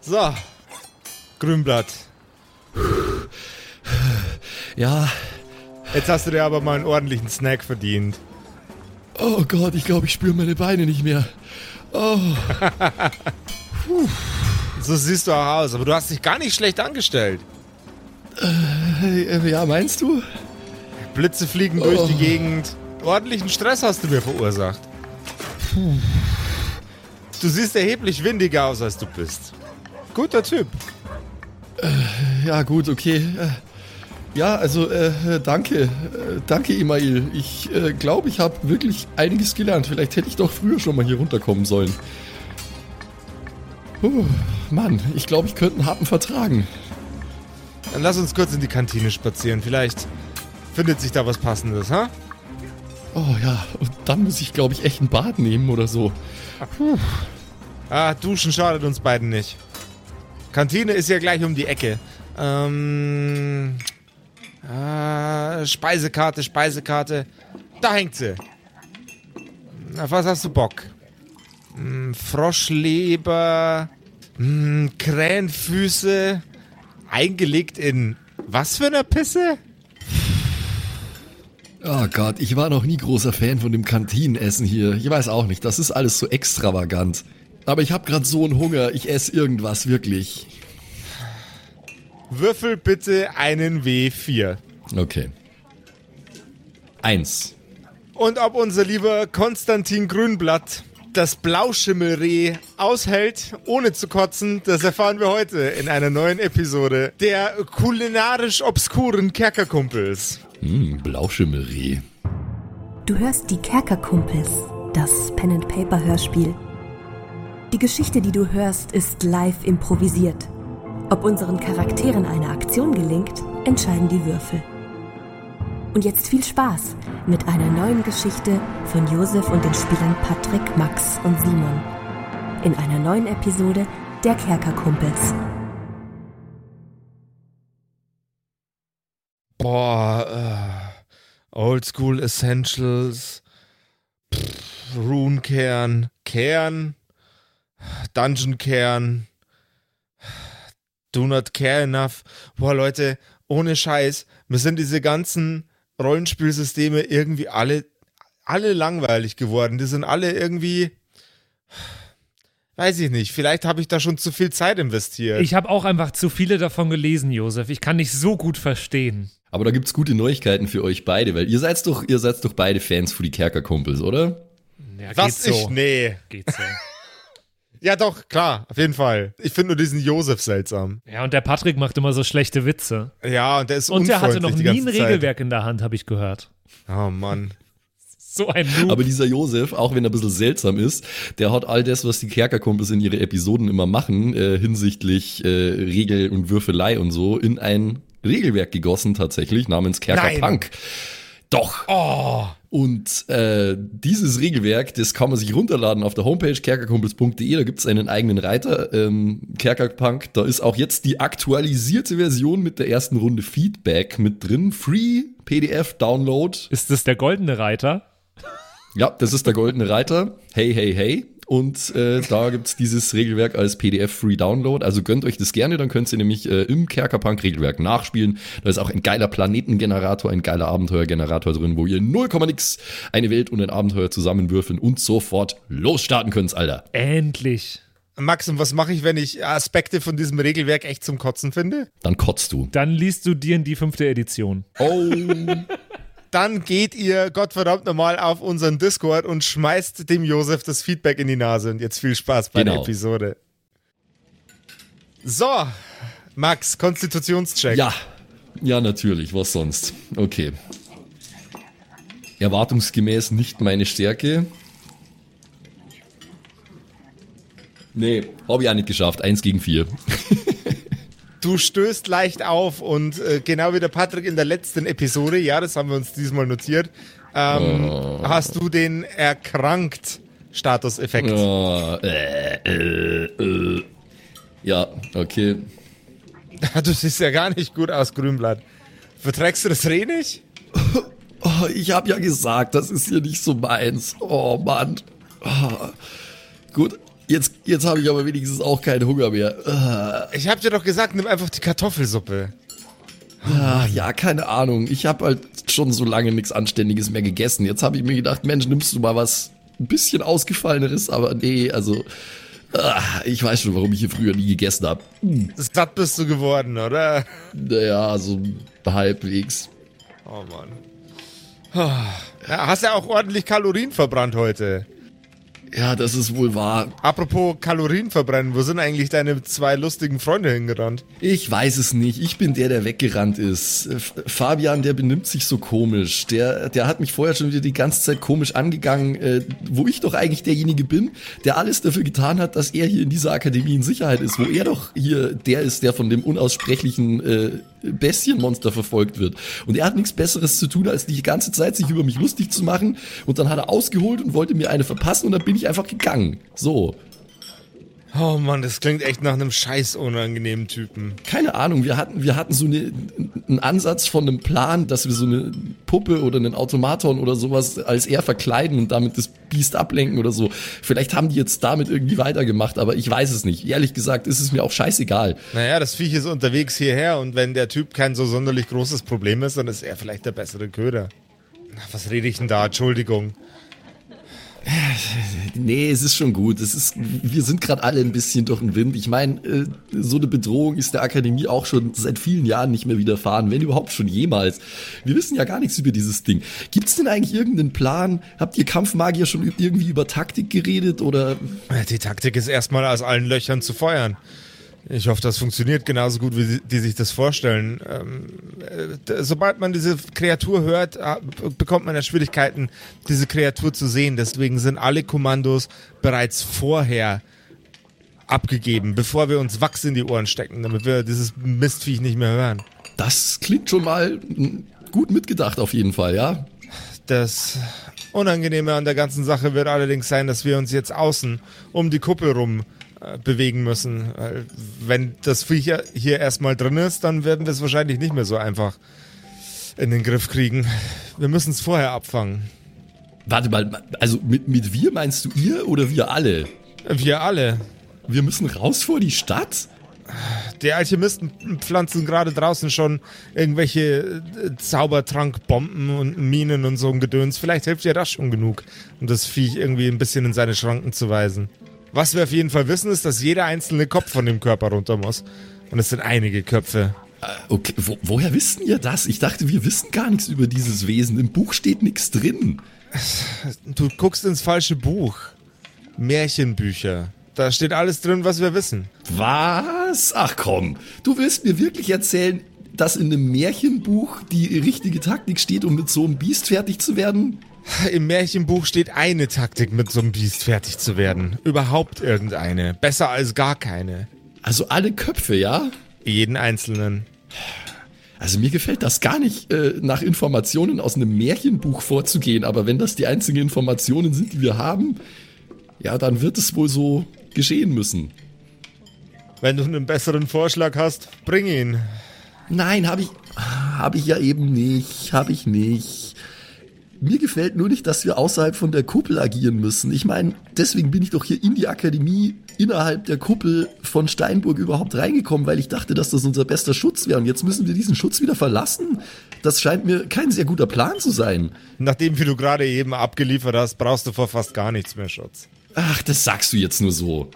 so, Grünblatt. Ja. Jetzt hast du dir aber mal einen ordentlichen Snack verdient. Oh Gott, ich glaube, ich spüre meine Beine nicht mehr. Oh. so siehst du auch aus, aber du hast dich gar nicht schlecht angestellt. Äh, ja, meinst du? Blitze fliegen oh. durch die Gegend. Ordentlichen Stress hast du mir verursacht. Puh. Du siehst erheblich windiger aus, als du bist. Guter Typ. Äh, ja, gut, okay. Äh, ja, also äh, danke. Äh, danke, Email. Ich äh, glaube, ich habe wirklich einiges gelernt. Vielleicht hätte ich doch früher schon mal hier runterkommen sollen. Puh, Mann, ich glaube, ich könnte einen Happen vertragen. Dann lass uns kurz in die Kantine spazieren. Vielleicht findet sich da was Passendes, ha? Oh ja, und dann muss ich, glaube ich, echt ein Bad nehmen oder so. Puh. Ah, duschen schadet uns beiden nicht. Kantine ist ja gleich um die Ecke. Ähm. Ah, Speisekarte, Speisekarte. Da hängt sie. Auf was hast du Bock? Hm, Froschleber, hm, Krähenfüße, eingelegt in was für eine Pisse? Oh Gott, ich war noch nie großer Fan von dem Kantinenessen hier. Ich weiß auch nicht, das ist alles so extravagant. Aber ich habe gerade so einen Hunger, ich esse irgendwas wirklich. Würfel bitte einen W4. Okay. Eins. Und ob unser lieber Konstantin Grünblatt das Blauschimmelreh aushält, ohne zu kotzen, das erfahren wir heute in einer neuen Episode der kulinarisch obskuren Kerkerkumpels. Hm, Blauschimmelreh. Du hörst die Kerkerkumpels, das Pen and Paper Hörspiel. Die Geschichte, die du hörst, ist live improvisiert. Ob unseren Charakteren eine Aktion gelingt, entscheiden die Würfel. Und jetzt viel Spaß mit einer neuen Geschichte von Josef und den Spielern Patrick, Max und Simon. In einer neuen Episode der Kerkerkumpels. Boah, äh, Oldschool Essentials, Pff, Rune-Kern, Kern, Dungeon-Kern, Do Not Care Enough. Boah, Leute, ohne Scheiß, mir sind diese ganzen Rollenspielsysteme irgendwie alle, alle langweilig geworden. Die sind alle irgendwie, weiß ich nicht, vielleicht habe ich da schon zu viel Zeit investiert. Ich habe auch einfach zu viele davon gelesen, Josef. Ich kann nicht so gut verstehen. Aber da gibt es gute Neuigkeiten für euch beide, weil ihr seid doch, ihr seid doch beide Fans für die Kerkerkumpels, oder? Ja, Was ich? So. Nee. Geht so. Ja, doch, klar, auf jeden Fall. Ich finde nur diesen Josef seltsam. Ja, und der Patrick macht immer so schlechte Witze. Ja, und der ist Und der hatte noch nie ein Regelwerk in der Hand, habe ich gehört. Oh Mann. So ein Noob. Aber dieser Josef, auch wenn er ein bisschen seltsam ist, der hat all das, was die Kerkerkumpels in ihre Episoden immer machen, äh, hinsichtlich äh, Regel und Würfelei und so, in ein Regelwerk gegossen tatsächlich, namens Kerkerpunk. Doch. Oh. Und äh, dieses Regelwerk, das kann man sich runterladen auf der Homepage kerkerkumpels.de. Da gibt es einen eigenen Reiter, ähm, Kerkerpunk. Da ist auch jetzt die aktualisierte Version mit der ersten Runde Feedback mit drin. Free PDF Download. Ist das der goldene Reiter? Ja, das ist der goldene Reiter. Hey, hey, hey. Und äh, da gibt's dieses Regelwerk als PDF-Free Download. Also gönnt euch das gerne, dann könnt ihr nämlich äh, im Kerkerpunk-Regelwerk nachspielen. Da ist auch ein geiler Planetengenerator, ein geiler Abenteuergenerator drin, wo ihr 0, nix eine Welt und ein Abenteuer zusammenwürfeln und sofort losstarten könnt, Alter. Endlich. Max, und was mache ich, wenn ich Aspekte von diesem Regelwerk echt zum Kotzen finde? Dann kotzt du. Dann liest du dir in die fünfte Edition. Oh. Dann geht ihr Gottverdammt nochmal auf unseren Discord und schmeißt dem Josef das Feedback in die Nase. Und jetzt viel Spaß bei genau. der Episode. So, Max, Konstitutionscheck. Ja, ja, natürlich. Was sonst? Okay. Erwartungsgemäß nicht meine Stärke. Nee, habe ich auch nicht geschafft. Eins gegen vier. Du stößt leicht auf und äh, genau wie der Patrick in der letzten Episode, ja, das haben wir uns diesmal notiert, ähm, oh. hast du den erkrankt Statuseffekt. Oh, äh, äh, äh. Ja, okay. Du siehst ja gar nicht gut aus, Grünblatt. Verträgst du das Reh nicht? Oh, ich habe ja gesagt, das ist hier nicht so meins. Oh Mann. Oh. Gut, Jetzt, jetzt habe ich aber wenigstens auch keinen Hunger mehr. Ich hab dir doch gesagt, nimm einfach die Kartoffelsuppe. Ah, ja, keine Ahnung. Ich habe halt schon so lange nichts Anständiges mehr gegessen. Jetzt habe ich mir gedacht, Mensch, nimmst du mal was ein bisschen ausgefalleneres, aber nee, also ah, ich weiß schon, warum ich hier früher nie gegessen habe. Satt bist du geworden, oder? Naja, so halbwegs. Oh Mann. Ja, hast ja auch ordentlich Kalorien verbrannt heute. Ja, das ist wohl wahr. Apropos Kalorien verbrennen, wo sind eigentlich deine zwei lustigen Freunde hingerannt? Ich weiß es nicht. Ich bin der, der weggerannt ist. Fabian, der benimmt sich so komisch. Der, der hat mich vorher schon wieder die ganze Zeit komisch angegangen, äh, wo ich doch eigentlich derjenige bin, der alles dafür getan hat, dass er hier in dieser Akademie in Sicherheit ist, wo er doch hier der ist, der von dem unaussprechlichen äh, Bestienmonster verfolgt wird. Und er hat nichts Besseres zu tun, als die ganze Zeit sich über mich lustig zu machen. Und dann hat er ausgeholt und wollte mir eine verpassen und dann bin ich einfach gegangen. So. Oh Mann, das klingt echt nach einem scheiß unangenehmen Typen. Keine Ahnung, wir hatten, wir hatten so eine, einen Ansatz von einem Plan, dass wir so eine Puppe oder einen Automaton oder sowas als er verkleiden und damit das Biest ablenken oder so. Vielleicht haben die jetzt damit irgendwie weitergemacht, aber ich weiß es nicht. Ehrlich gesagt ist es mir auch scheißegal. Naja, das Viech ist unterwegs hierher und wenn der Typ kein so sonderlich großes Problem ist, dann ist er vielleicht der bessere Köder. Was rede ich denn da? Entschuldigung. Nee, es ist schon gut. Es ist, wir sind gerade alle ein bisschen durch den Wind. Ich meine, äh, so eine Bedrohung ist der Akademie auch schon seit vielen Jahren nicht mehr widerfahren, wenn überhaupt schon jemals. Wir wissen ja gar nichts über dieses Ding. Gibt es denn eigentlich irgendeinen Plan? Habt ihr Kampfmagier schon irgendwie über Taktik geredet oder? Die Taktik ist erstmal aus allen Löchern zu feuern. Ich hoffe, das funktioniert genauso gut, wie die sich das vorstellen. Ähm, äh, sobald man diese Kreatur hört, äh, bekommt man ja Schwierigkeiten, diese Kreatur zu sehen. Deswegen sind alle Kommandos bereits vorher abgegeben, bevor wir uns Wachs in die Ohren stecken, damit wir dieses Mistviech nicht mehr hören. Das klingt schon mal gut mitgedacht auf jeden Fall, ja? Das Unangenehme an der ganzen Sache wird allerdings sein, dass wir uns jetzt außen um die Kuppel rum äh, bewegen müssen. Wenn das Viech hier erstmal drin ist, dann werden wir es wahrscheinlich nicht mehr so einfach in den Griff kriegen. Wir müssen es vorher abfangen. Warte mal, also mit, mit wir meinst du ihr oder wir alle? Wir alle. Wir müssen raus vor die Stadt? Die Alchemisten pflanzen gerade draußen schon irgendwelche äh, Zaubertrankbomben und Minen und so ein Gedöns. Vielleicht hilft dir das schon genug, um das Viech irgendwie ein bisschen in seine Schranken zu weisen. Was wir auf jeden Fall wissen, ist, dass jeder einzelne Kopf von dem Körper runter muss. Und es sind einige Köpfe. Äh, okay, Wo, woher wissen ihr das? Ich dachte, wir wissen gar nichts über dieses Wesen. Im Buch steht nichts drin. Du guckst ins falsche Buch. Märchenbücher. Da steht alles drin, was wir wissen. Was? Ach komm, du willst mir wirklich erzählen, dass in einem Märchenbuch die richtige Taktik steht, um mit so einem Biest fertig zu werden? Im Märchenbuch steht eine Taktik, mit so einem Biest fertig zu werden. Überhaupt irgendeine. Besser als gar keine. Also alle Köpfe, ja? Jeden einzelnen. Also mir gefällt das gar nicht, äh, nach Informationen aus einem Märchenbuch vorzugehen, aber wenn das die einzigen Informationen sind, die wir haben, ja, dann wird es wohl so geschehen müssen. Wenn du einen besseren Vorschlag hast, bring ihn. Nein, habe ich, habe ich ja eben nicht, habe ich nicht. Mir gefällt nur nicht, dass wir außerhalb von der Kuppel agieren müssen. Ich meine, deswegen bin ich doch hier in die Akademie innerhalb der Kuppel von Steinburg überhaupt reingekommen, weil ich dachte, dass das unser bester Schutz wäre. Und jetzt müssen wir diesen Schutz wieder verlassen. Das scheint mir kein sehr guter Plan zu sein. Nachdem, wie du gerade eben abgeliefert hast, brauchst du vor fast gar nichts mehr Schutz. Ach, das sagst du jetzt nur so.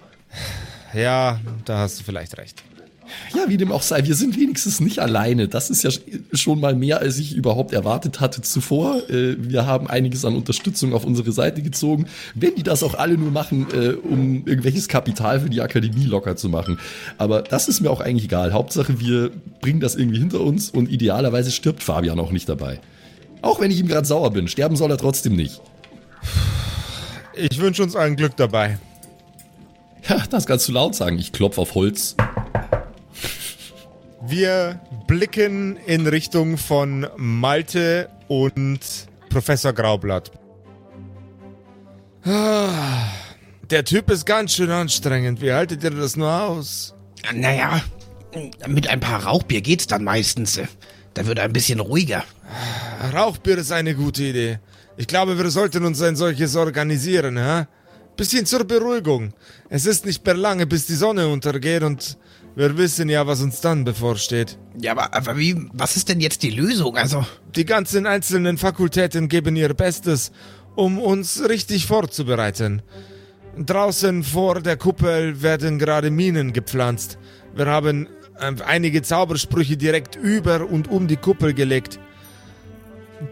Ja, da hast du vielleicht recht. Ja, wie dem auch sei, wir sind wenigstens nicht alleine. Das ist ja schon mal mehr, als ich überhaupt erwartet hatte zuvor. Äh, wir haben einiges an Unterstützung auf unsere Seite gezogen. Wenn die das auch alle nur machen, äh, um irgendwelches Kapital für die Akademie locker zu machen. Aber das ist mir auch eigentlich egal. Hauptsache, wir bringen das irgendwie hinter uns und idealerweise stirbt Fabian auch nicht dabei. Auch wenn ich ihm gerade sauer bin, sterben soll er trotzdem nicht. Ich wünsche uns allen Glück dabei. Ja, das kannst du laut sagen. Ich klopfe auf Holz. Wir blicken in Richtung von Malte und Professor Graublatt. Ah, Der Typ ist ganz schön anstrengend. Wie haltet ihr das nur aus? Naja, mit ein paar Rauchbier geht's dann meistens. Da wird er ein bisschen ruhiger. Rauchbier ist eine gute Idee. Ich glaube, wir sollten uns ein solches organisieren, hä? Bisschen zur Beruhigung. Es ist nicht mehr lange, bis die Sonne untergeht und wir wissen ja, was uns dann bevorsteht. Ja, aber, aber wie, was ist denn jetzt die Lösung? Also, Die ganzen einzelnen Fakultäten geben ihr Bestes, um uns richtig vorzubereiten. Draußen vor der Kuppel werden gerade Minen gepflanzt. Wir haben äh, einige Zaubersprüche direkt über und um die Kuppel gelegt.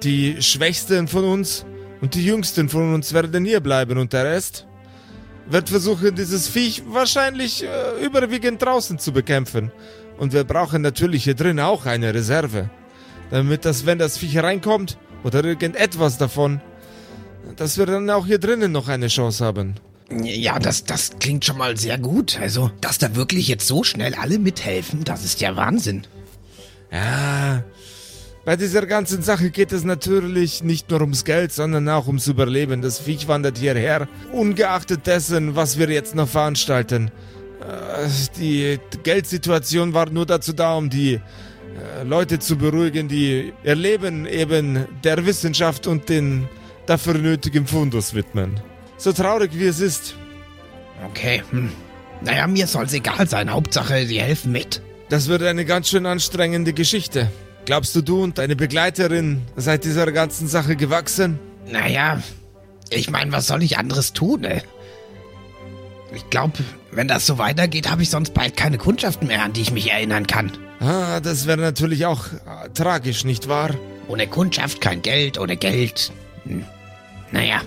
Die Schwächsten von uns und die Jüngsten von uns werden hier bleiben und der Rest wird versuchen, dieses Viech wahrscheinlich äh, überwiegend draußen zu bekämpfen. Und wir brauchen natürlich hier drin auch eine Reserve. Damit das, wenn das Viech reinkommt oder irgendetwas davon, dass wir dann auch hier drinnen noch eine Chance haben. ja, das, das klingt schon mal sehr gut. Also, dass da wirklich jetzt so schnell alle mithelfen, das ist ja Wahnsinn. Ja, bei dieser ganzen Sache geht es natürlich nicht nur ums Geld, sondern auch ums Überleben. Das Viech wandert hierher, ungeachtet dessen, was wir jetzt noch veranstalten. Äh, Die Geldsituation war nur dazu da, um die äh, Leute zu beruhigen, die ihr Leben eben der Wissenschaft und den dafür nötigen Fundus widmen. So traurig wie es ist, Okay, hm. Naja, mir soll's egal sein. Hauptsache, sie helfen mit. das wird eine ganz schön anstrengende Geschichte. Glaubst du, du und deine Begleiterin seid dieser ganzen Sache gewachsen? Naja, ich meine, was soll ich anderes tun, ey? Ich glaube, wenn das so weitergeht, habe ich sonst bald keine Kundschaften mehr, an die ich mich erinnern kann. Ah, das wäre natürlich auch äh, tragisch, nicht wahr? Ohne Kundschaft kein Geld, ohne Geld. Hm. Naja,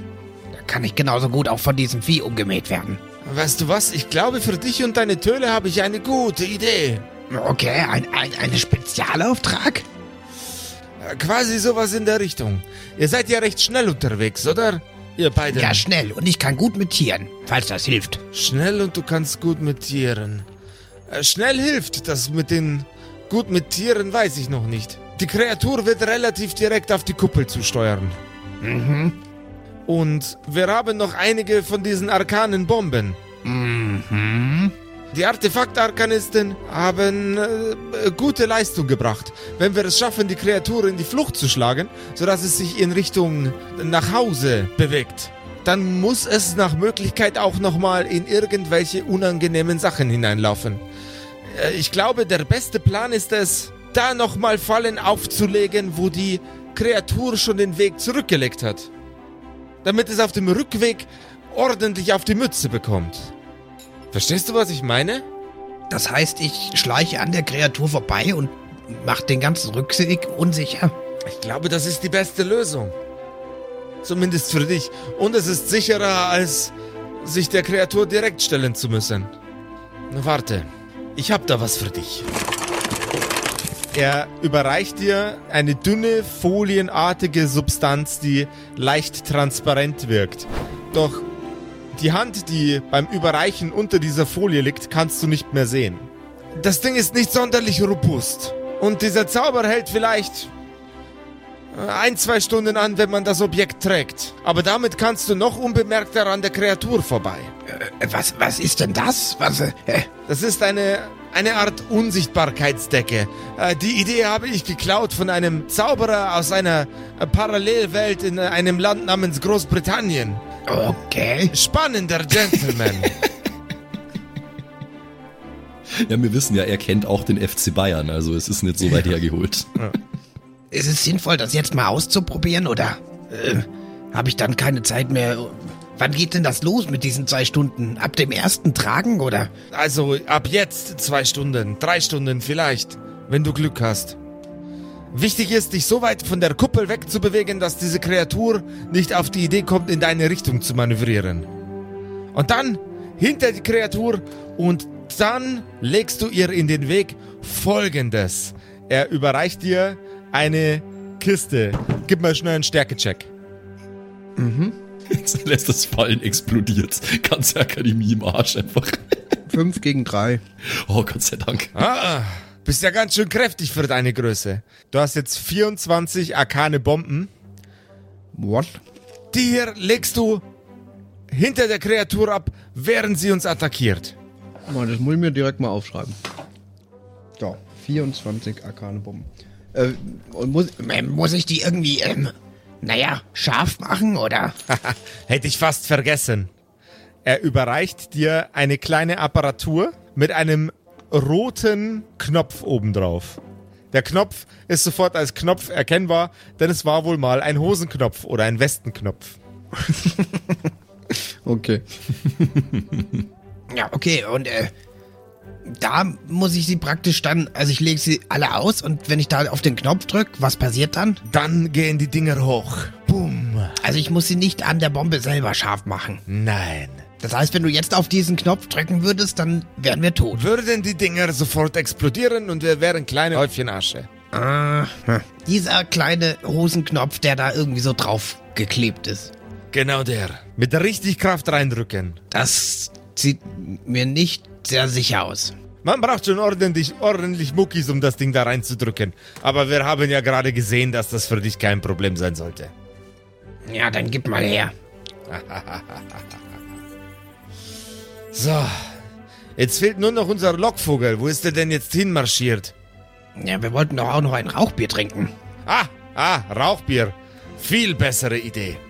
da kann ich genauso gut auch von diesem Vieh umgemäht werden. Weißt du was? Ich glaube, für dich und deine Töle habe ich eine gute Idee. Okay, ein, ein, ein Spezialauftrag? Quasi sowas in der Richtung. Ihr seid ja recht schnell unterwegs, oder? Ihr beide. Ja, schnell. Und ich kann gut mit Tieren, falls das hilft. Schnell und du kannst gut mit Tieren. Äh, Schnell hilft das mit den gut mit Tieren, weiß ich noch nicht. Die Kreatur wird relativ direkt auf die Kuppel zusteuern. Mhm. Und wir haben noch einige von diesen arkanen Bomben. Mhm. Die Artefakt-Arkanisten haben äh, gute Leistung gebracht. Wenn wir es schaffen, die Kreatur in die Flucht zu schlagen, sodass es sich in Richtung nach Hause bewegt, dann muss es nach Möglichkeit auch nochmal in irgendwelche unangenehmen Sachen hineinlaufen. Äh, ich glaube, der beste Plan ist es, da nochmal Fallen aufzulegen, wo die Kreatur schon den Weg zurückgelegt hat. Damit es auf dem Rückweg ordentlich auf die Mütze bekommt. Verstehst du, was ich meine? Das heißt, ich schleiche an der Kreatur vorbei und mach den ganzen Rückweg unsicher. Ich glaube, das ist die beste Lösung. Zumindest für dich. Und es ist sicherer, als sich der Kreatur direkt stellen zu müssen. Na, warte. Ich hab da was für dich. Er überreicht dir eine dünne, folienartige Substanz, die leicht transparent wirkt. Doch die Hand, die beim Überreichen unter dieser Folie liegt, kannst du nicht mehr sehen. Das Ding ist nicht sonderlich robust. Und dieser Zauber hält vielleicht ein, zwei Stunden an, wenn man das Objekt trägt. Aber damit kannst du noch unbemerkter an der Kreatur vorbei. Äh, was, was ist denn das? Was, äh, äh, Das ist eine, eine Art Unsichtbarkeitsdecke. Äh, die Idee habe ich geklaut von einem Zauberer aus einer äh, Parallelwelt in äh, einem Land namens Großbritannien. Okay. Spannender Gentleman. Ja, wir wissen ja, er kennt auch den FC Bayern, also es ist nicht so weit hergeholt. Ist es sinnvoll, das jetzt mal auszuprobieren oder äh, habe ich dann keine Zeit mehr? Wann geht denn das los mit diesen zwei Stunden? Ab dem ersten Tragen oder? also ab jetzt zwei Stunden, drei Stunden vielleicht, wenn du Glück hast. Wichtig ist, dich so weit von der Kuppel wegzubewegen, dass diese Kreatur nicht auf die Idee kommt, in deine Richtung zu manövrieren. Und dann hinter die Kreatur und dann legst du ihr in den Weg folgendes. Er überreicht dir eine Kiste. Gib mal schnell einen Stärkecheck. Jetzt lässt das Fallen explodiert. Ganze Akademie im Arsch einfach. 5 gegen 3. Oh, Gott sei Dank. Ah, bist ja ganz schön kräftig für deine Größe. Du hast jetzt 24 arkane Bomben. What? Die hier legst du hinter der Kreatur ab, während sie uns attackiert. Das muss ich mir direkt mal aufschreiben. So, 24 arkane Bomben. Äh, und muss, Ähm, muss ich die irgendwie, ähm, naja, scharf machen oder? Hätte ich fast vergessen. Er überreicht dir eine kleine Apparatur mit einem roten Knopf obendrauf. Der Knopf ist sofort als Knopf erkennbar, denn es war wohl mal ein Hosenknopf oder ein Westenknopf. Okay. Ja, okay, und äh, da muss ich sie praktisch dann, also ich lege sie alle aus und wenn ich da auf den Knopf drücke, was passiert dann? Dann gehen die Dinger hoch. Boom. Also ich muss sie nicht an der Bombe selber scharf machen. Nein. Das heißt, wenn du jetzt auf diesen Knopf drücken würdest, dann wären wir tot. Würden die Dinger sofort explodieren und wir wären kleine Häufchen Asche. Ah, hm. dieser kleine Hosenknopf, der da irgendwie so drauf geklebt ist. Genau der. Mit richtig Kraft reindrücken. Das sieht mir nicht sehr sicher aus. Man braucht schon ordentlich, ordentlich Muckis, um das Ding da reinzudrücken. Aber wir haben ja gerade gesehen, dass das für dich kein Problem sein sollte. Ja, dann gib mal her. So. Jetzt fehlt nur noch unser Lockvogel. Wo ist der denn jetzt hinmarschiert? Ja, wir wollten doch auch noch ein Rauchbier trinken. Ah, ah, Rauchbier. Viel bessere Idee.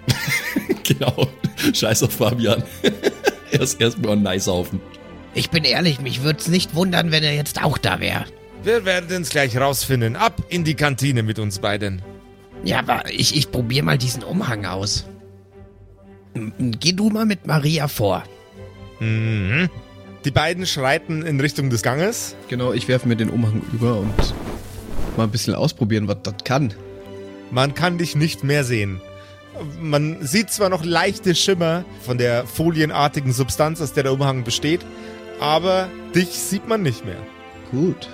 Genau. Scheiß auf Fabian. Erst erstmal ein nice saufen. Ich bin ehrlich, mich würde es nicht wundern, wenn er jetzt auch da wäre. Wir werden es gleich rausfinden. Ab in die Kantine mit uns beiden. Ja, aber ich, ich probiere mal diesen Umhang aus. Geh du mal mit Maria vor. Mhm. Die beiden schreiten in Richtung des Ganges. Genau, ich werfe mir den Umhang über und mal ein bisschen ausprobieren, was das kann. Man kann dich nicht mehr sehen. Man sieht zwar noch leichte Schimmer von der folienartigen Substanz, aus der der Umhang besteht, aber dich sieht man nicht mehr. Gut.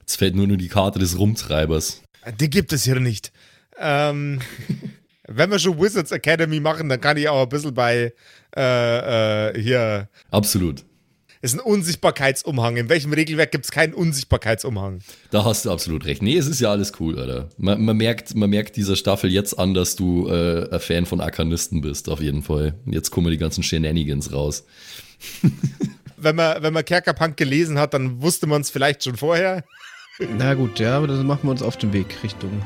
Jetzt fällt nur noch die Karte des Rumtreibers. Die gibt es hier nicht. Ähm, wenn wir schon Wizards Academy machen, dann kann ich auch ein bisschen bei äh, äh, hier. Absolut. Ist ein Unsichtbarkeitsumhang. In welchem Regelwerk gibt es keinen Unsichtbarkeitsumhang? Da hast du absolut recht. Nee, es ist ja alles cool, Alter. Man, man, merkt, man merkt dieser Staffel jetzt an, dass du äh, ein Fan von Arkanisten bist, auf jeden Fall. Jetzt kommen die ganzen Shenanigans raus. Wenn man, wenn man Kerkerpunk gelesen hat, dann wusste man es vielleicht schon vorher. Na gut, ja, aber dann machen wir uns auf den Weg Richtung.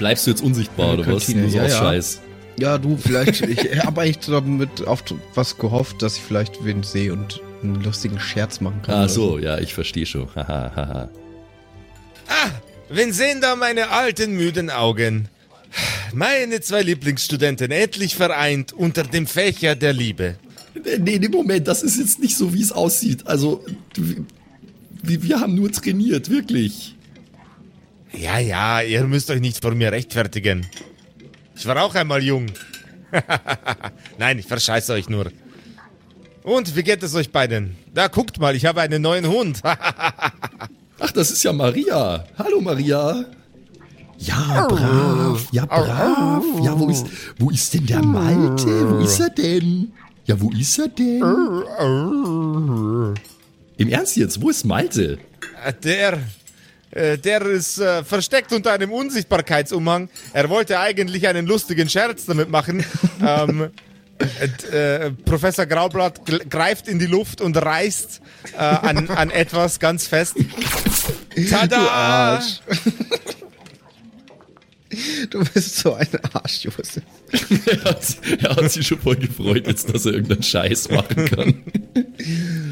Bleibst du jetzt unsichtbar, oder was? Nur so ja, aus ja. Scheiß. Ja, du, vielleicht. ich habe eigentlich damit auf was gehofft, dass ich vielleicht wen sehe und einen lustigen Scherz machen kann. Ah, oder so, ja, ich verstehe schon. Haha, haha. Ah, wen sehen da meine alten, müden Augen? Meine zwei Lieblingsstudenten endlich vereint unter dem Fächer der Liebe. Nee, nee, Moment, das ist jetzt nicht so, wie es aussieht. Also, wir, wir haben nur trainiert, wirklich. Ja, ja, ihr müsst euch nicht vor mir rechtfertigen. Ich war auch einmal jung. Nein, ich verscheiße euch nur. Und wie geht es euch beiden? Da guckt mal, ich habe einen neuen Hund. Ach, das ist ja Maria. Hallo, Maria. Ja, brav. Ja, brav. Ja, wo ist, wo ist denn der Malte? Wo ist er denn? Ja, wo ist er denn? Im Ernst jetzt, wo ist Malte? Der, äh, der ist äh, versteckt unter einem Unsichtbarkeitsumhang. Er wollte eigentlich einen lustigen Scherz damit machen. ähm, äh, äh, Professor Graublatt greift in die Luft und reißt äh, an, an etwas ganz fest. Tada! Du bist so ein Arsch, Josef. Er hat, er hat sich schon voll gefreut, jetzt, dass er irgendeinen Scheiß machen kann.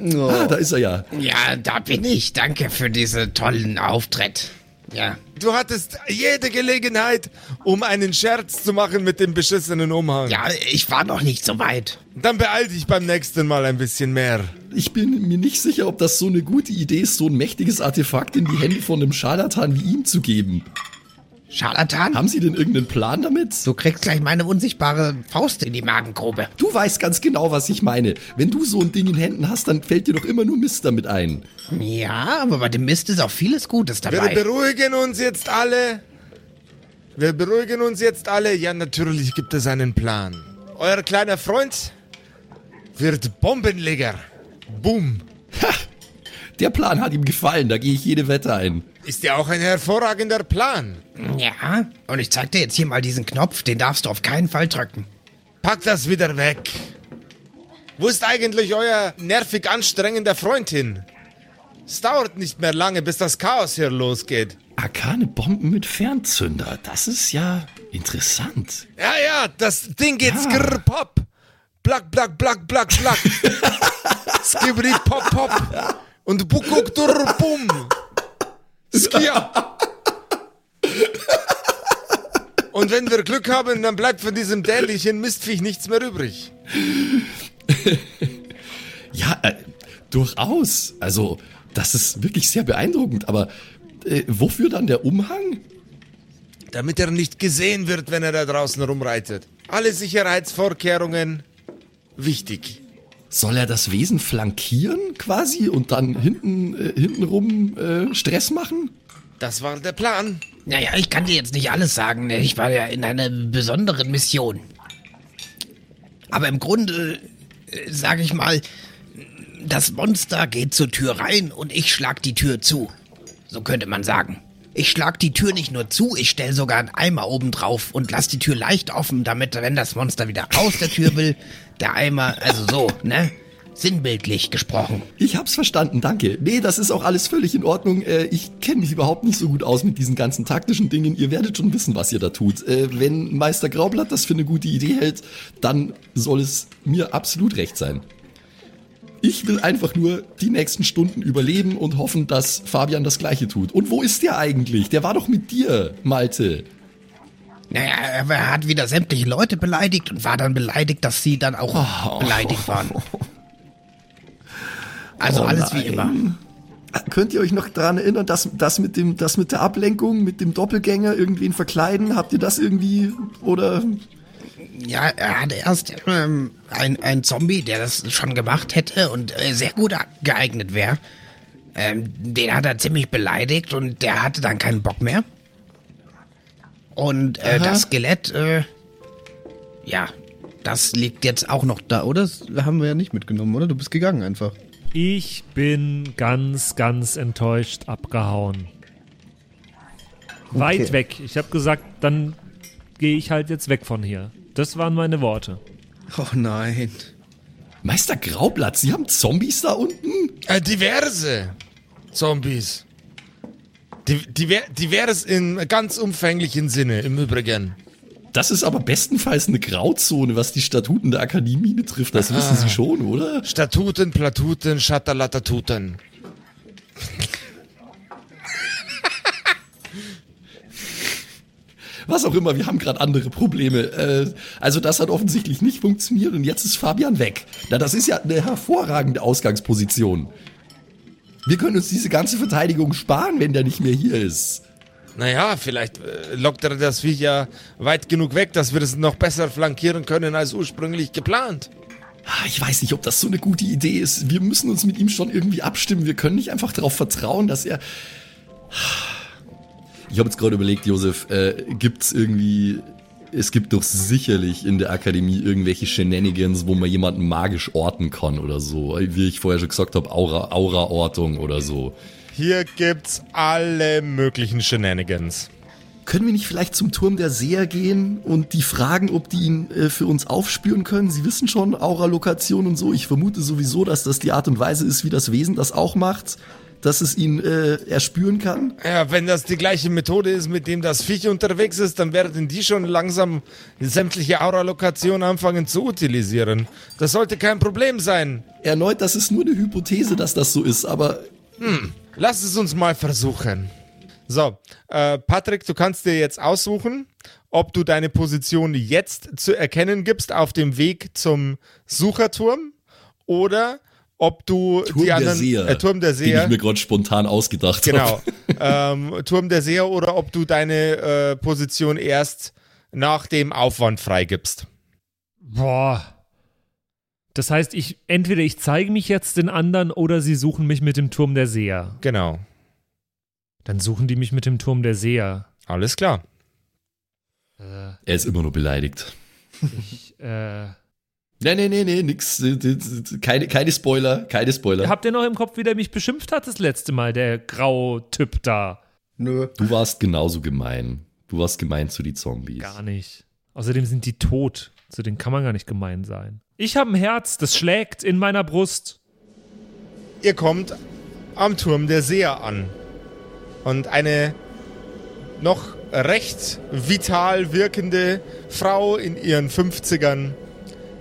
Ah, da ist er ja. Ja, da bin ich. Danke für diesen tollen Auftritt. Ja. Du hattest jede Gelegenheit, um einen Scherz zu machen mit dem beschissenen Umhang. Ja, ich war noch nicht so weit. Dann beeil dich beim nächsten Mal ein bisschen mehr. Ich bin mir nicht sicher, ob das so eine gute Idee ist, so ein mächtiges Artefakt in die Hände von einem Scharlatan wie ihm zu geben. Scharlatan? Haben Sie denn irgendeinen Plan damit? Du kriegst gleich meine unsichtbare Faust in die Magengrube. Du weißt ganz genau, was ich meine. Wenn du so ein Ding in Händen hast, dann fällt dir doch immer nur Mist damit ein. Ja, aber bei dem Mist ist auch vieles Gutes Wir dabei. beruhigen uns jetzt alle. Wir beruhigen uns jetzt alle. Ja, natürlich gibt es einen Plan. Euer kleiner Freund wird Bombenleger. Boom. Der Plan hat ihm gefallen, da gehe ich jede Wette ein. Ist ja auch ein hervorragender Plan. Ja, und ich zeig dir jetzt hier mal diesen Knopf, den darfst du auf keinen Fall drücken. Pack das wieder weg. Wo ist eigentlich euer nervig anstrengender Freund hin? Es dauert nicht mehr lange, bis das Chaos hier losgeht. Arkane Bomben mit Fernzünder, das ist ja interessant. Ja, ja, das Ding geht Ja. skrr pop. Black, Black, Black, Black, Black. Skibidi Pop, Pop. Und Bukuk, Durr, Bum. Skia. Und wenn wir Glück haben, dann bleibt von diesem dämlichen Mistviech nichts mehr übrig. Ja, äh, durchaus. Also, das ist wirklich sehr beeindruckend. Aber äh, wofür dann der Umhang? Damit er nicht gesehen wird, wenn er da draußen rumreitet. Alle Sicherheitsvorkehrungen wichtig. Soll er das Wesen flankieren quasi und dann hinten äh, hintenrum äh, Stress machen? Das war der Plan. Naja, ich kann dir jetzt nicht alles sagen. ne? Ich war ja in einer besonderen Mission. Aber im Grunde, äh, sage ich mal, das Monster geht zur Tür rein und ich schlag die Tür zu. So könnte man sagen. Ich schlag die Tür nicht nur zu, ich stell sogar einen Eimer oben drauf und lass die Tür leicht offen, damit, wenn das Monster wieder aus der Tür will, der Eimer, also so, ne? Sinnbildlich gesprochen. Ich hab's verstanden, danke. Nee, das ist auch alles völlig in Ordnung. Äh, ich kenne mich überhaupt nicht so gut aus mit diesen ganzen taktischen Dingen. Ihr werdet schon wissen, was ihr da tut. Äh, wenn Meister Graublatt das für eine gute Idee hält, dann soll es mir absolut recht sein. Ich will einfach nur die nächsten Stunden überleben und hoffen, dass Fabian das gleiche tut. Und wo ist der eigentlich? Der war doch mit dir, Malte. Naja, er hat wieder sämtliche Leute beleidigt und war dann beleidigt, dass sie dann auch beleidigt waren. Also Oh alles wie immer. Könnt ihr euch noch daran erinnern, dass das mit dem, das mit der Ablenkung, mit dem Doppelgänger irgendwen verkleiden? Habt ihr das irgendwie oder? Ja, er hatte erst ähm, ein, ein Zombie, der das schon gemacht hätte und äh, sehr gut geeignet wäre. Ähm, den hat er ziemlich beleidigt und der hatte dann keinen Bock mehr. Und äh, das Skelett, äh, ja, das liegt jetzt auch noch Da, oder? Das haben wir ja nicht mitgenommen, oder? Du bist gegangen einfach. Ich bin ganz, ganz enttäuscht abgehauen. Weit weg. Ich habe gesagt, dann gehe ich halt jetzt weg von hier. Das waren meine Worte. Oh nein. Meister Graublatt, Sie haben Zombies da unten? Äh, diverse Zombies. Di diver divers in ganz umfänglichen Sinne, im Übrigen. Das ist aber bestenfalls eine Grauzone, was die Statuten der Akademie betrifft. Das wissen Sie schon, oder? Statuten, Platuten, Schatterlattatuten. Was auch immer, wir haben gerade andere Probleme. Äh, also das hat offensichtlich nicht funktioniert und jetzt ist Fabian weg. Na, das ist ja eine hervorragende Ausgangsposition. Wir können uns diese ganze Verteidigung sparen, wenn der nicht mehr hier ist. Naja, vielleicht äh, lockt er das Viech ja weit genug weg, dass wir es noch besser flankieren können als ursprünglich geplant. Ah, Ich weiß nicht, ob das so eine gute Idee ist. Wir müssen uns mit ihm schon irgendwie abstimmen. Wir können nicht einfach darauf vertrauen, dass er. Ich habe jetzt gerade überlegt, Josef, äh, gibt's irgendwie. Es gibt doch sicherlich in der Akademie irgendwelche Shenanigans, wo man jemanden magisch orten kann oder so. Wie ich vorher schon gesagt habe, Aura, Aura-Ortung oder so. Hier gibt's alle möglichen Shenanigans. Können wir nicht vielleicht zum Turm der Seher gehen und die fragen, ob die ihn äh, für uns aufspüren können? Sie wissen schon, Aura-Lokation und so. Ich vermute sowieso, dass das die Art und Weise ist, wie das Wesen das auch macht, dass es ihn äh, erspüren kann. Ja, wenn das die gleiche Methode ist, mit dem das Viech unterwegs ist, dann werden die schon langsam sämtliche Aura-Lokationen anfangen zu utilisieren. Das sollte kein Problem sein. Erneut, das ist nur eine Hypothese, dass das so ist, aber Lass es uns mal versuchen. So, äh, Patrick, du kannst dir jetzt aussuchen, ob du deine Position jetzt zu erkennen gibst auf dem Weg zum Sucherturm oder ob du Turm die der anderen Seher, äh, Turm der den Seher ich mir gerade spontan ausgedacht Genau. habe. ähm, Turm der Seher oder ob du deine äh, Position erst nach dem Aufwand freigibst. Boah. Das heißt, ich entweder ich zeige mich jetzt den anderen oder sie suchen mich mit dem Turm der Seher. Genau. Dann suchen die mich mit dem Turm der Seher. Alles klar. Er ist immer nur beleidigt. Ich, äh, Nee, nee, nee, nee, nix. Keine, keine Spoiler, keine Spoiler. habt ihr noch im Kopf, wie der mich beschimpft hat das letzte Mal, der Grau-Typ da? Nö. Du warst genauso gemein. Du warst gemein zu die Zombies. Gar nicht. Außerdem sind die tot. Zu denen kann man gar nicht gemein sein. Ich habe ein Herz, das schlägt in meiner Brust. Ihr kommt am Turm der Seher an. Und eine noch recht vital wirkende Frau in ihren 50ern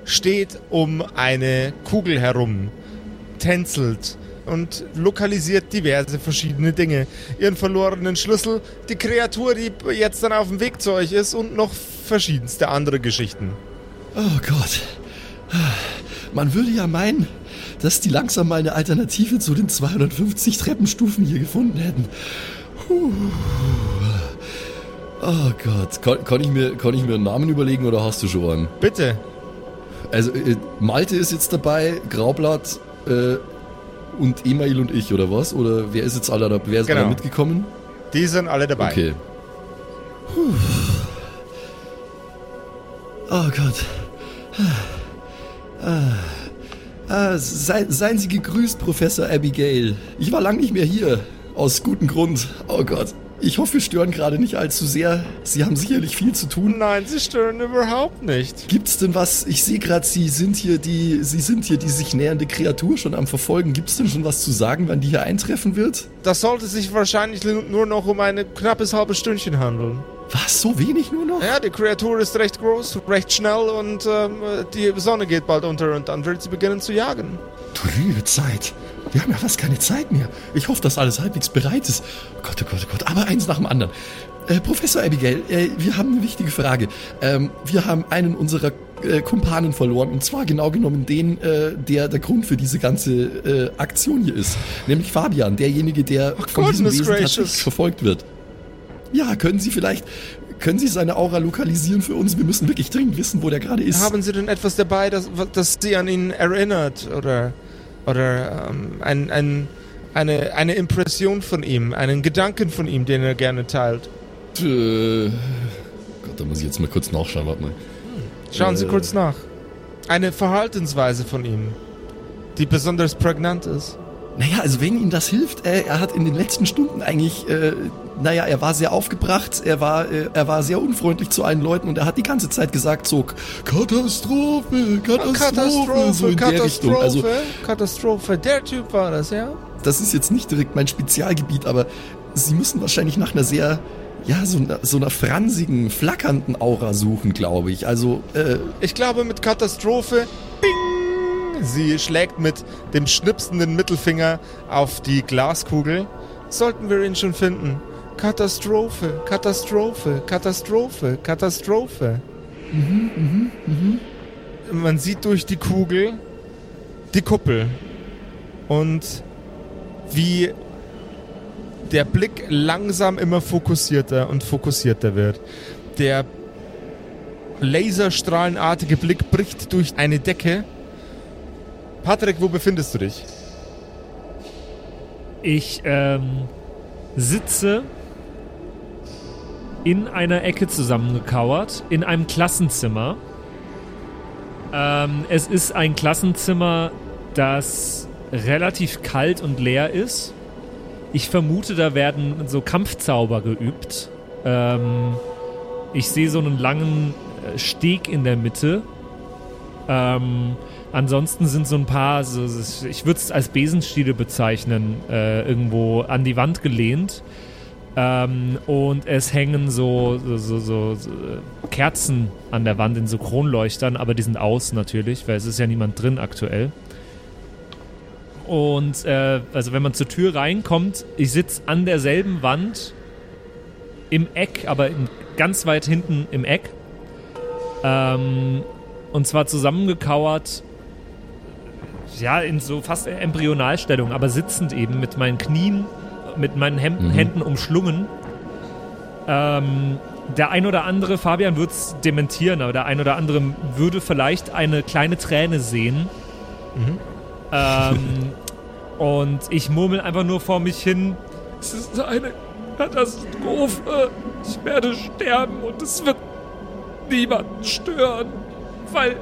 steht um eine Kugel herum, tänzelt und lokalisiert diverse verschiedene Dinge. Ihren verlorenen Schlüssel, die Kreatur, die jetzt dann auf dem Weg zu euch ist und noch verschiedenste andere Geschichten. Oh Gott. Man würde ja meinen, dass die langsam mal eine Alternative zu den 250 Treppenstufen hier gefunden hätten. Puh. Oh Gott. Kann, kann, ich mir, kann ich mir einen Namen überlegen oder hast du schon einen? Bitte. Also, äh, Malte ist jetzt dabei, Graublatt äh, und Email und ich, oder was? Oder wer ist jetzt alle, da- wer ist Genau. alle mitgekommen? Die sind alle dabei. Okay. Puh. Oh Gott. Ah. Ah, sei, seien Sie gegrüßt, Professor Abigail. Ich war lang nicht mehr hier. Aus gutem Grund. Oh Gott. Ich hoffe, wir stören gerade nicht allzu sehr. Sie haben sicherlich viel zu tun. Nein, sie stören überhaupt nicht. Gibt's denn was? Ich sehe gerade, Sie sind hier die, Sie sind hier die sich nähernde Kreatur schon am Verfolgen. Gibt's denn schon was zu sagen, wann die hier eintreffen wird? Das sollte sich wahrscheinlich nur noch um ein knappes halbes Stündchen handeln. Was? So wenig nur noch? Ja, die Kreatur ist recht groß, recht schnell und ähm, die Sonne geht bald unter und dann wird sie beginnen zu jagen. Du liebe Zeit. Wir haben ja fast keine Zeit mehr. Ich hoffe, dass alles halbwegs bereit ist. Oh Gott, oh Gott, oh Gott. Aber eins nach dem anderen. Äh, Professor Abigail, äh, wir haben eine wichtige Frage. Ähm, wir haben einen unserer äh, Kumpanen verloren. Und zwar genau genommen den, äh, der der Grund für diese ganze äh, Aktion hier ist. Nämlich Fabian, derjenige, der von diesem Wesen gracious. tatsächlich verfolgt wird. Ja, können Sie vielleicht... Können Sie seine Aura lokalisieren für uns? Wir müssen wirklich dringend wissen, wo der gerade ist. Haben Sie denn etwas dabei, das, das Sie an ihn erinnert? Oder, oder ähm, ein, ein, eine, eine Impression von ihm, einen Gedanken von ihm, den er gerne teilt? Äh, Gott, da muss ich jetzt mal kurz nachschauen. Warte mal. Schauen Sie Äh. kurz nach. Eine Verhaltensweise von ihm, die besonders prägnant ist. Naja, also wenn ihm das hilft, äh, er hat in den letzten Stunden eigentlich, äh, naja, er war sehr aufgebracht, er war, äh, er war sehr unfreundlich zu allen Leuten und er hat die ganze Zeit gesagt so, Katastrophe, Katastrophe, so in der Richtung. Also Katastrophe. Der Typ war das, ja? das ist jetzt nicht direkt mein Spezialgebiet, aber sie müssen wahrscheinlich nach einer sehr, ja, so einer, so einer fransigen, flackernden Aura suchen, glaube ich. Also, äh, Ich glaube mit Katastrophe. Bing! Sie schlägt mit dem schnipsenden Mittelfinger auf die Glaskugel. Sollten wir ihn schon finden. Katastrophe, Katastrophe, Katastrophe, Katastrophe. Man sieht durch die Kugel die Kuppel. Und wie der Blick langsam immer fokussierter und fokussierter wird. Der laserstrahlenartige Blick bricht durch eine Decke. Patrick, wo befindest du dich? Ich ähm, sitze in einer Ecke zusammengekauert, in einem Klassenzimmer. Ähm, es ist ein Klassenzimmer, das relativ kalt und leer ist. Ich vermute, da werden so Kampfzauber geübt. Ähm, ich sehe so einen langen äh, Steg in der Mitte. Ähm, ansonsten sind so ein paar, so, ich würde es als Besenstiele bezeichnen, äh, irgendwo an die Wand gelehnt. Ähm, und es hängen so, so, so, so, äh, Kerzen an der Wand in so Kronleuchtern, aber die sind aus natürlich, weil es ist ja niemand drin aktuell. Und äh, also wenn man zur Tür reinkommt, ich sitze an derselben Wand im Eck, aber in, ganz weit hinten im Eck. Ähm, und zwar zusammengekauert, ja, in so fast Embryonalstellung, aber sitzend eben mit meinen Knien, mit meinen Händen, Mhm. Händen umschlungen. Ähm, der ein oder andere, Fabian wird es dementieren, aber der ein oder andere würde vielleicht eine kleine Träne sehen. Ähm, und ich murmel einfach nur vor mich hin, es ist eine Katastrophe. Ich werde sterben und es wird niemanden stören, weil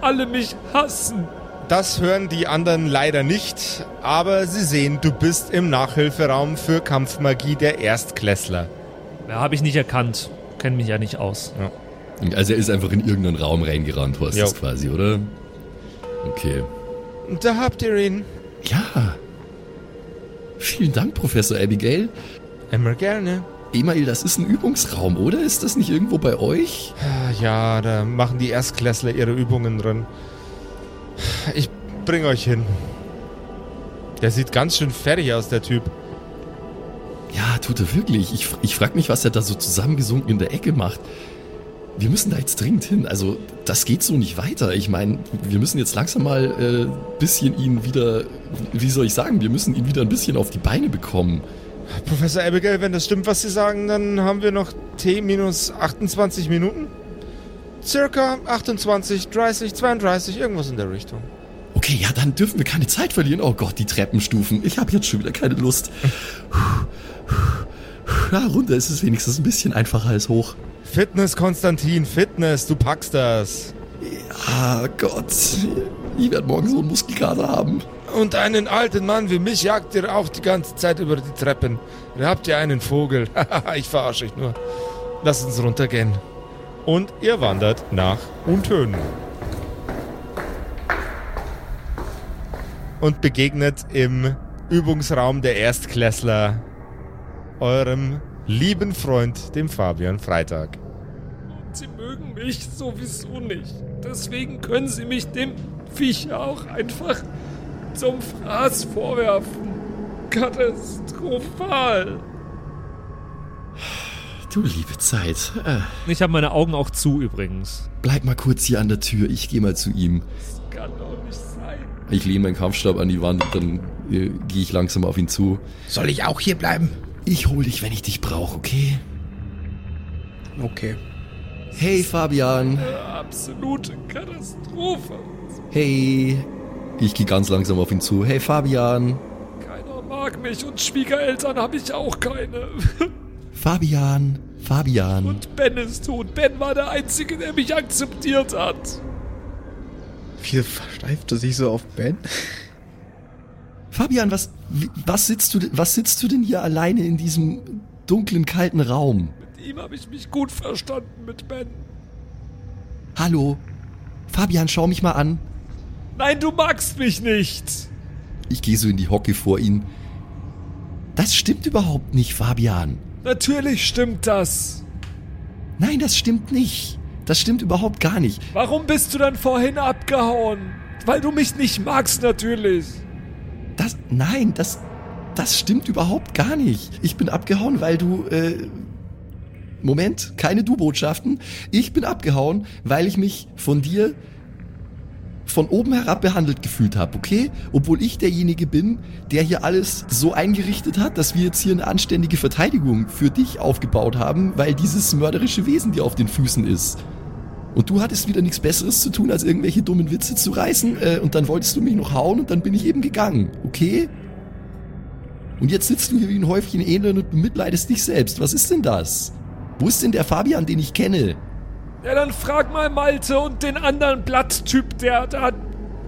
alle mich hassen. Das hören die anderen leider nicht, aber sie sehen, du bist im Nachhilferaum für Kampfmagie der Erstklässler. Ja, habe ich nicht erkannt. Kenne mich ja nicht aus. also er ist einfach in irgendeinen Raum reingerannt, was das quasi, oder? Okay. Da habt ihr ihn. Ja. Vielen Dank, Professor Abigail. Immer gerne. Email, das ist ein Übungsraum, oder? Ist das nicht irgendwo bei euch? Ja, da machen die Erstklässler ihre Übungen drin. Ich bring euch hin. Der sieht ganz schön fertig aus, der Typ. Ja, tut er wirklich. Ich, ich frage mich, was er da so zusammengesunken in der Ecke macht. Wir müssen da jetzt dringend hin. Also, das geht so nicht weiter. Ich meine, wir müssen jetzt langsam mal ein äh, bisschen ihn wieder, wie soll ich sagen, wir müssen ihn wieder ein bisschen auf die Beine bekommen. Professor Abigail, wenn das stimmt, was Sie sagen, dann haben wir noch T minus 28 Minuten. Circa 28, 30, 32, irgendwas in der Richtung. Okay, ja, dann dürfen wir keine Zeit verlieren. Oh Gott, die Treppenstufen. Ich habe jetzt schon wieder keine Lust. Ja, runter ist es wenigstens ein bisschen einfacher als hoch. Fitness, Konstantin, Fitness, du packst das. Ah, Gott. Ich werde morgen so einen Muskelkater haben. Und einen alten Mann wie mich jagt ihr auch die ganze Zeit über die Treppen. Ihr habt ja einen Vogel. ich verarsche euch nur. Lasst uns runtergehen. Und ihr wandert nach Untönen. Und begegnet im Übungsraum der Erstklässler eurem lieben Freund, dem Fabian Freitag. Sie mögen mich sowieso nicht. Deswegen können Sie mich dem Viech auch einfach zum Fraß vorwerfen. Katastrophal. Du liebe Zeit. Äh, Ich habe meine Augen auch zu übrigens. bleib mal kurz hier an der Tür. Ich gehe mal zu ihm. Das kann doch nicht sein. Ich lehne meinen Kampfstab an die Wand und dann äh, gehe ich langsam auf ihn zu. Soll ich auch hier bleiben? Ich hol dich, wenn ich dich brauche, okay? Okay. Hey Fabian. Absolute Katastrophe. Hey. Ich gehe ganz langsam auf ihn zu. Hey Fabian. Keiner mag mich und Schwiegereltern habe ich auch keine. Fabian. Fabian. Und Ben ist tot. Ben war der Einzige, der mich akzeptiert hat. Wieso versteift er sich so auf Ben? Fabian, was, wie- was sitzt du, denn- was sitzt du denn hier alleine in diesem dunklen, kalten Raum? Mit ihm habe ich mich gut verstanden, mit Ben. Hallo? Fabian, schau mich mal an. Nein, du magst mich nicht. Ich gehe so in die Hocke vor ihn. Das stimmt überhaupt nicht, Fabian. Natürlich stimmt das. Nein, das stimmt nicht. Das stimmt überhaupt gar nicht. Warum bist du dann vorhin abgehauen? Weil du mich nicht magst, natürlich. Das, nein, das, das stimmt überhaupt gar nicht. Ich bin abgehauen, weil du, äh, Moment, keine Du-Botschaften. Ich bin abgehauen, weil ich mich von dir von oben herab behandelt gefühlt habe, okay? Obwohl ich derjenige bin, der hier alles so eingerichtet hat, dass wir jetzt hier eine anständige Verteidigung für dich aufgebaut haben, weil dieses mörderische Wesen dir auf den Füßen ist. Und du hattest wieder nichts Besseres zu tun, als irgendwelche dummen Witze zu reißen, äh, und dann wolltest du mich noch hauen und dann bin ich eben gegangen, okay? Und jetzt sitzt du hier wie ein Häufchen Elend und bemitleidest dich selbst. Was ist denn das? Wo ist denn der Fabian, den ich kenne? Ja, dann frag mal Malte und den anderen Blatttyp, der da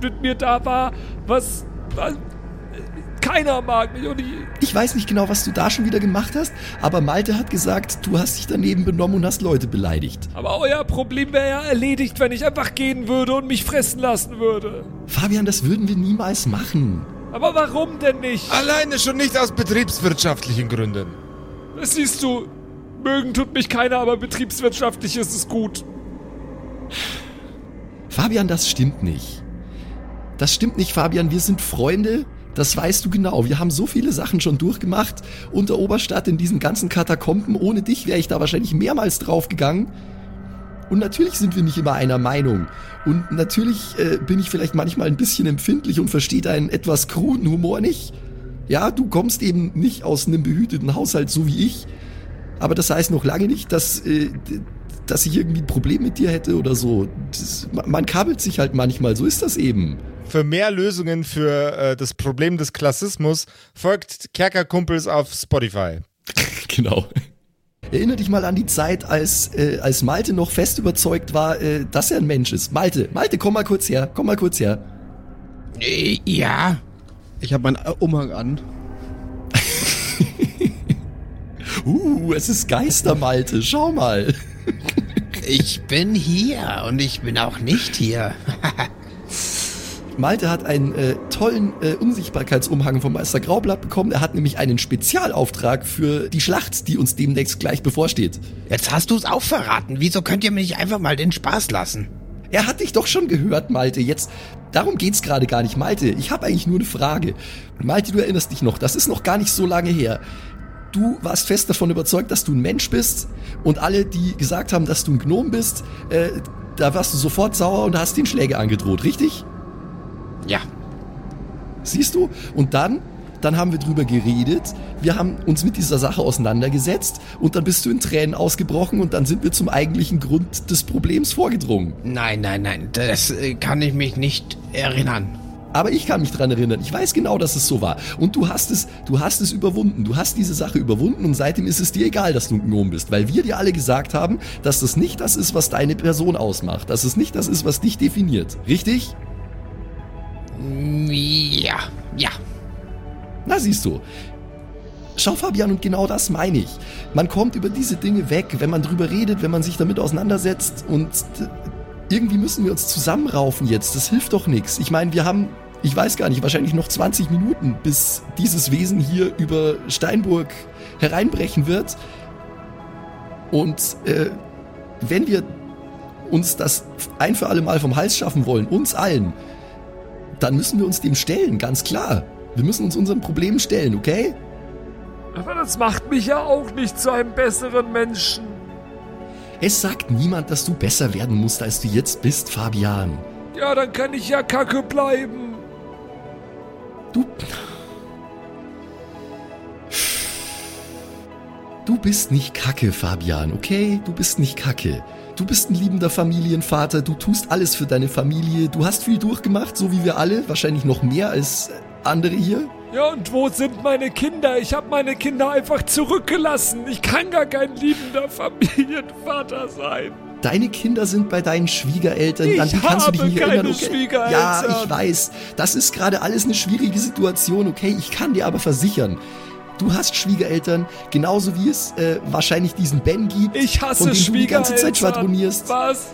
mit mir da war, was, was keiner mag mich und ich, Ich weiß nicht genau, was du da schon wieder gemacht hast, aber Malte hat gesagt, du hast dich daneben benommen und hast Leute beleidigt. aber euer Problem wäre ja erledigt, wenn ich einfach gehen würde und mich fressen lassen würde. Fabian, das würden wir niemals machen. Aber warum denn nicht? Alleine schon nicht aus betriebswirtschaftlichen Gründen. Das siehst du, mögen tut mich keiner, aber betriebswirtschaftlich ist es gut. Fabian, das stimmt nicht. Das stimmt nicht, Fabian. Wir sind Freunde. Das weißt du genau. Wir haben so viele Sachen schon durchgemacht unter Oberstadt in diesen ganzen Katakomben. Ohne dich wäre ich da wahrscheinlich mehrmals draufgegangen. Und natürlich sind wir nicht immer einer Meinung. Und natürlich äh, bin ich vielleicht manchmal ein bisschen empfindlich und verstehe deinen etwas kruden Humor nicht. Ja, du kommst eben nicht aus einem behüteten Haushalt so wie ich. Aber das heißt noch lange nicht, dass, äh, dass ich irgendwie ein Problem mit dir hätte oder so. Das, man, kabelt sich halt manchmal, so ist das eben. Für mehr Lösungen für äh, das Problem des Klassismus folgt Kerkerkumpels auf Spotify. Genau. Erinner dich mal an die Zeit, als, äh, als Malte noch fest überzeugt war, äh, dass er ein Mensch ist. Malte, Malte, komm mal kurz her, komm mal kurz her. Äh, ja. Ich habe meinen Umhang an. Uh, es ist Geister, Malte, schau mal. Ich bin hier und ich bin auch nicht hier. Malte hat einen äh, tollen äh, Unsichtbarkeitsumhang vom Meister Graublatt bekommen. Er hat nämlich einen Spezialauftrag für die Schlacht, die uns demnächst gleich bevorsteht. Jetzt hast du es auch verraten. Wieso könnt ihr mir nicht einfach mal den Spaß lassen? Er hat dich doch schon gehört, Malte. Jetzt, darum geht's gerade gar nicht. Malte, ich habe eigentlich nur eine Frage. Malte, du erinnerst dich noch, das ist noch gar nicht so lange her. Du warst fest davon überzeugt, dass du ein Mensch bist und alle, die gesagt haben, dass du ein Gnom bist, äh, da warst du sofort sauer und hast den Schläge angedroht, richtig? Ja. Siehst du? Und dann, dann haben wir drüber geredet, wir haben uns mit dieser Sache auseinandergesetzt und dann bist du in Tränen ausgebrochen und dann sind wir zum eigentlichen Grund des Problems vorgedrungen. Nein, nein, nein. Das äh, kann ich mich nicht erinnern. Aber ich kann mich dran erinnern. Ich weiß genau, dass es so war. Und du hast es, du hast es überwunden. Du hast diese Sache überwunden und seitdem ist es dir egal, dass du ein Gnome bist, weil wir dir alle gesagt haben, dass das nicht das ist, was deine Person ausmacht, dass es nicht das ist, was dich definiert. Richtig? Ja, ja. Na siehst du. Schau Fabian, und genau das meine ich. Man kommt über diese Dinge weg, wenn man drüber redet, wenn man sich damit auseinandersetzt und irgendwie müssen wir uns zusammenraufen jetzt. Das hilft doch nichts. Ich meine, wir haben, ich weiß gar nicht, wahrscheinlich noch 20 Minuten, bis dieses Wesen hier über Steinburg hereinbrechen wird. Und äh, wenn wir uns das ein für alle Mal vom Hals schaffen wollen, uns allen, dann müssen wir uns dem stellen, ganz klar. Wir müssen uns unseren Problemen stellen, okay? Aber das macht mich ja auch nicht zu einem besseren Menschen. Es sagt niemand, dass du besser werden musst, als du jetzt bist, Fabian. Ja, dann kann ich ja kacke bleiben. Du. Du bist nicht kacke, Fabian, okay? Du bist nicht kacke. Du bist ein liebender Familienvater, du tust alles für deine Familie, du hast viel durchgemacht, so wie wir alle, wahrscheinlich noch mehr als andere hier. Ja, und wo sind meine Kinder? Ich habe meine Kinder einfach zurückgelassen. Ich kann gar kein liebender Familienvater sein. Deine Kinder sind bei deinen Schwiegereltern, Ich an die kannst du dich nicht keine erinnern. Okay? Schwiegereltern. Ja, ich weiß. Das ist gerade alles eine schwierige Situation, okay? Ich kann dir aber versichern, du hast Schwiegereltern, genauso wie es äh, wahrscheinlich diesen Ben gibt, Ich hasse von dem du die ganze Zeit Schwiegereltern. schwadronierst. Was?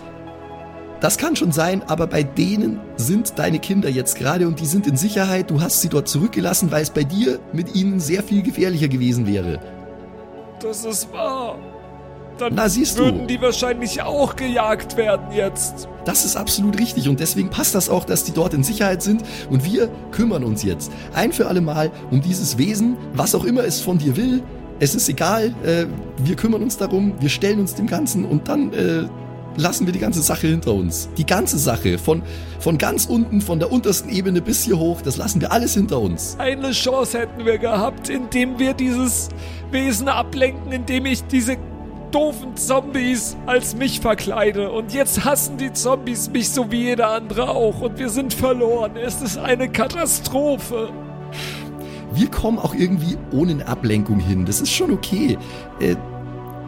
Das kann schon sein, aber bei denen sind deine Kinder jetzt gerade und die sind in Sicherheit. Du hast sie dort zurückgelassen, weil es bei dir mit ihnen sehr viel gefährlicher gewesen wäre. Das ist wahr. Dann Na, siehst du. würden die wahrscheinlich auch gejagt werden jetzt. Das ist absolut richtig und deswegen passt das auch, dass die dort in Sicherheit sind und wir kümmern uns jetzt ein für alle Mal um dieses Wesen, was auch immer es von dir will. Es ist egal, äh, wir kümmern uns darum, wir stellen uns dem Ganzen und dann äh, lassen wir die ganze Sache hinter uns. Die ganze Sache, von, von ganz unten, von der untersten Ebene bis hier hoch, das lassen wir alles hinter uns. Eine Chance hätten wir gehabt, indem wir dieses Wesen ablenken, indem ich diese doofen Zombies als mich verkleide. Und jetzt hassen die Zombies mich so wie jeder andere auch. Und wir sind verloren. Es ist eine Katastrophe. Wir kommen auch irgendwie ohne Ablenkung hin. Das ist schon okay. Äh,